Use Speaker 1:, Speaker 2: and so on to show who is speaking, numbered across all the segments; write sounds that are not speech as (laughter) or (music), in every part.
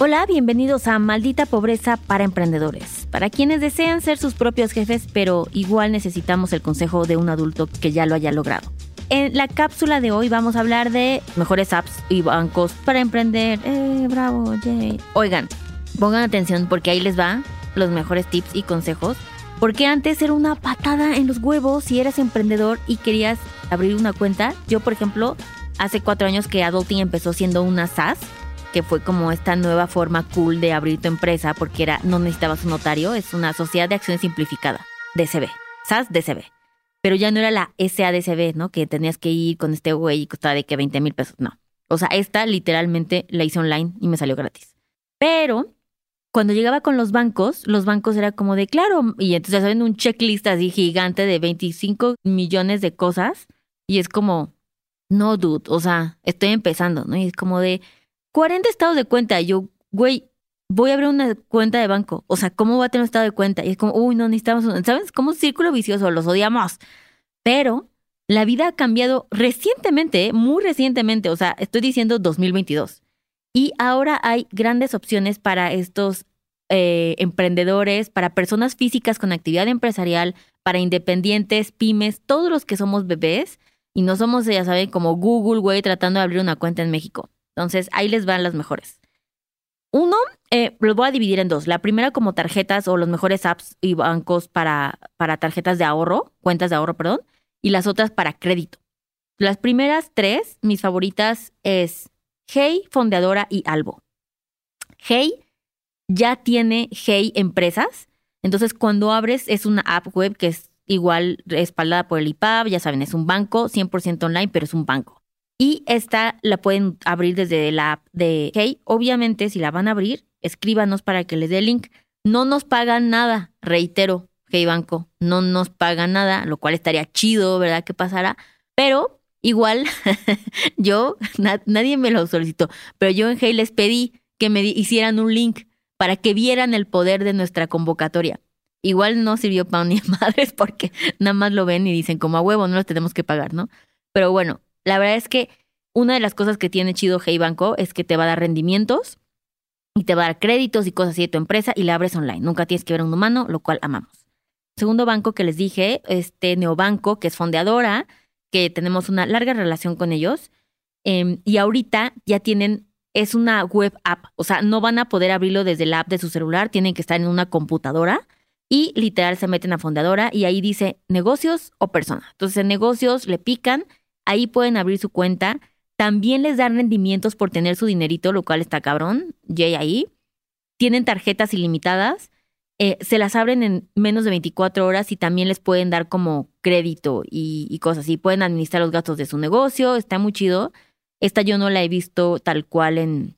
Speaker 1: Hola, bienvenidos a Maldita Pobreza para Emprendedores. Para quienes desean ser sus propios jefes, pero igual necesitamos el consejo de un adulto que ya lo haya logrado. En la cápsula de hoy vamos a hablar de mejores apps y bancos para emprender. ¡Eh, bravo, Jay! Oigan, pongan atención porque ahí les va los mejores tips y consejos. Porque antes era una patada en los huevos si eras emprendedor y querías abrir una cuenta. Yo, por ejemplo, hace cuatro años que Adulting empezó siendo una SaaS que fue como esta nueva forma cool de abrir tu empresa porque era no necesitabas un notario, es una sociedad de acción simplificada, DCB, SAS DCB. Pero ya no era la SADCB, ¿no? Que tenías que ir con este güey y costaba de que 20 mil pesos, no. O sea, esta literalmente la hice online y me salió gratis. Pero cuando llegaba con los bancos, los bancos era como de claro, y entonces saben un checklist así gigante de 25 millones de cosas y es como, no, dude, o sea, estoy empezando, ¿no? Y es como de, 40 estados de cuenta. yo, güey, voy a abrir una cuenta de banco. O sea, ¿cómo va a tener un estado de cuenta? Y es como, uy, no necesitamos un. ¿Sabes? Como un círculo vicioso, los odiamos. Pero la vida ha cambiado recientemente, ¿eh? muy recientemente. O sea, estoy diciendo 2022. Y ahora hay grandes opciones para estos eh, emprendedores, para personas físicas con actividad empresarial, para independientes, pymes, todos los que somos bebés y no somos, ya saben, como Google, güey, tratando de abrir una cuenta en México. Entonces, ahí les van las mejores. Uno, eh, los voy a dividir en dos. La primera como tarjetas o los mejores apps y bancos para, para tarjetas de ahorro, cuentas de ahorro, perdón, y las otras para crédito. Las primeras tres, mis favoritas, es Hey, Fondeadora y Albo. Hey ya tiene Hey Empresas. Entonces, cuando abres, es una app web que es igual respaldada por el IPAB, ya saben, es un banco, 100% online, pero es un banco. Y esta la pueden abrir desde la app de Hey. Obviamente, si la van a abrir, escríbanos para que les dé el link. No nos pagan nada, reitero, Hey Banco, no nos pagan nada, lo cual estaría chido, ¿verdad? Que pasara. Pero igual, (laughs) yo, nadie me lo solicitó, pero yo en Hey les pedí que me hicieran un link para que vieran el poder de nuestra convocatoria. Igual no sirvió para ni (laughs) madres porque nada más lo ven y dicen como a huevo, no los tenemos que pagar, ¿no? Pero bueno, la verdad es que una de las cosas que tiene chido Hey Banco es que te va a dar rendimientos y te va a dar créditos y cosas así de tu empresa y la abres online. Nunca tienes que ver a un humano, lo cual amamos. Segundo banco que les dije, este Neobanco, que es fondeadora, que tenemos una larga relación con ellos. Em, y ahorita ya tienen, es una web app, o sea, no van a poder abrirlo desde la app de su celular, tienen que estar en una computadora y literal se meten a fondeadora y ahí dice negocios o persona. Entonces en negocios le pican ahí pueden abrir su cuenta. También les dan rendimientos por tener su dinerito, lo cual está cabrón. Jay ahí. Tienen tarjetas ilimitadas. Eh, se las abren en menos de 24 horas y también les pueden dar como crédito y, cosas así. Pueden administrar los gastos de su negocio. Está muy chido. Esta yo no la he visto tal cual en,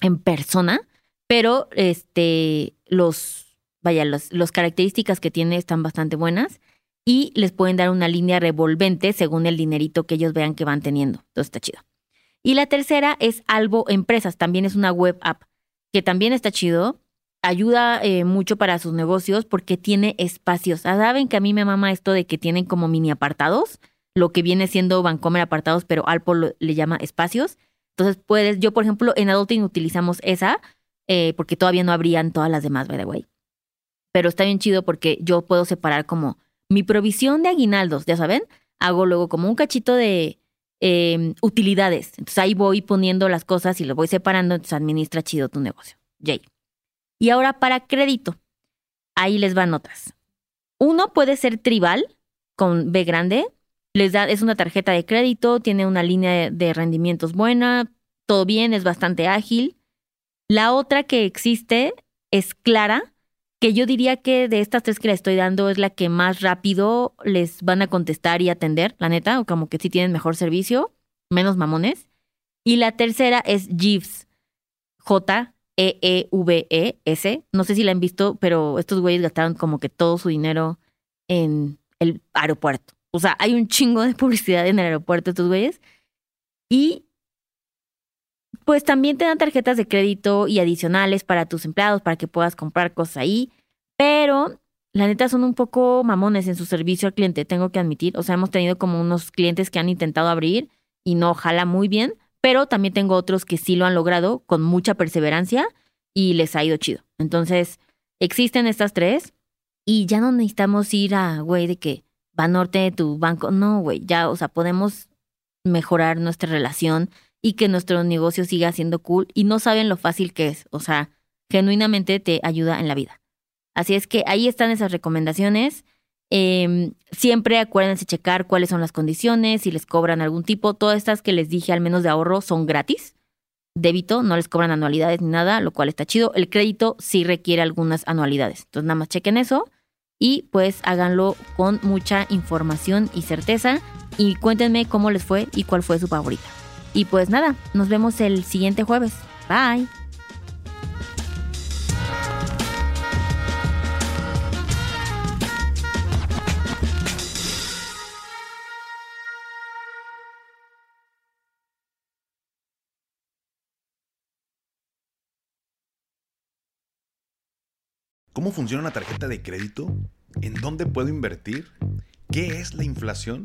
Speaker 1: en persona, pero este, los, vaya, los características que tiene están bastante buenas y les pueden dar una línea revolvente según el dinerito que ellos vean que van teniendo. Entonces está chido. Y la tercera es Albo Empresas, también es una web app que también está chido. Ayuda eh, mucho para sus negocios porque tiene espacios. Ah, Saben que a mí me mama esto de que tienen como mini apartados, lo que viene siendo Vancomer apartados, pero Alpo le llama espacios. Entonces puedes, yo por ejemplo en Adulting utilizamos esa eh, porque todavía no habrían todas las demás, by the way. Pero está bien chido porque yo puedo separar como mi provisión de aguinaldos, ya saben, hago luego como un cachito de em, utilidades. Entonces ahí voy poniendo las cosas y lo voy separando, entonces administra chido tu negocio. Jay. Y ahora para crédito. Ahí les van notas. Uno puede ser tribal con B grande. Les da, es una tarjeta de crédito, tiene una línea de rendimientos buena, todo bien, es bastante ágil. La otra que existe es Clara, que yo diría que de estas tres que le estoy dando es la que más rápido les van a contestar y atender, la neta, o como que sí tienen mejor servicio, menos mamones. Y la tercera es Jeeves, J-E-E-V-E-S. No sé si la han visto, pero estos güeyes gastaron como que todo su dinero en el aeropuerto. O sea, hay un chingo de publicidad en el aeropuerto estos güeyes. Y pues también te dan tarjetas de crédito y adicionales para tus empleados, para que puedas comprar cosas ahí. Pero la neta son un poco mamones en su servicio al cliente, tengo que admitir. O sea, hemos tenido como unos clientes que han intentado abrir y no jala muy bien, pero también tengo otros que sí lo han logrado con mucha perseverancia y les ha ido chido. Entonces, existen estas tres y ya no necesitamos ir a, güey, de que Banorte de tu banco. No, güey, ya, o sea, podemos mejorar nuestra relación y que nuestro negocio siga siendo cool y no saben lo fácil que es. O sea, genuinamente te ayuda en la vida. Así es que ahí están esas recomendaciones. Em, siempre acuérdense checar cuáles son las condiciones, si les cobran algún tipo. Todas estas que les dije, al menos de ahorro, son gratis. Débito, no les cobran anualidades ni nada, lo cual está chido. El crédito sí requiere algunas anualidades. Entonces nada más chequen eso y pues háganlo con mucha información y certeza y cuéntenme cómo les fue y cuál fue su favorita. Y pues nada, nos vemos el siguiente jueves. Bye.
Speaker 2: ¿Cómo funciona una tarjeta de crédito? ¿En dónde puedo invertir? ¿Qué es la inflación?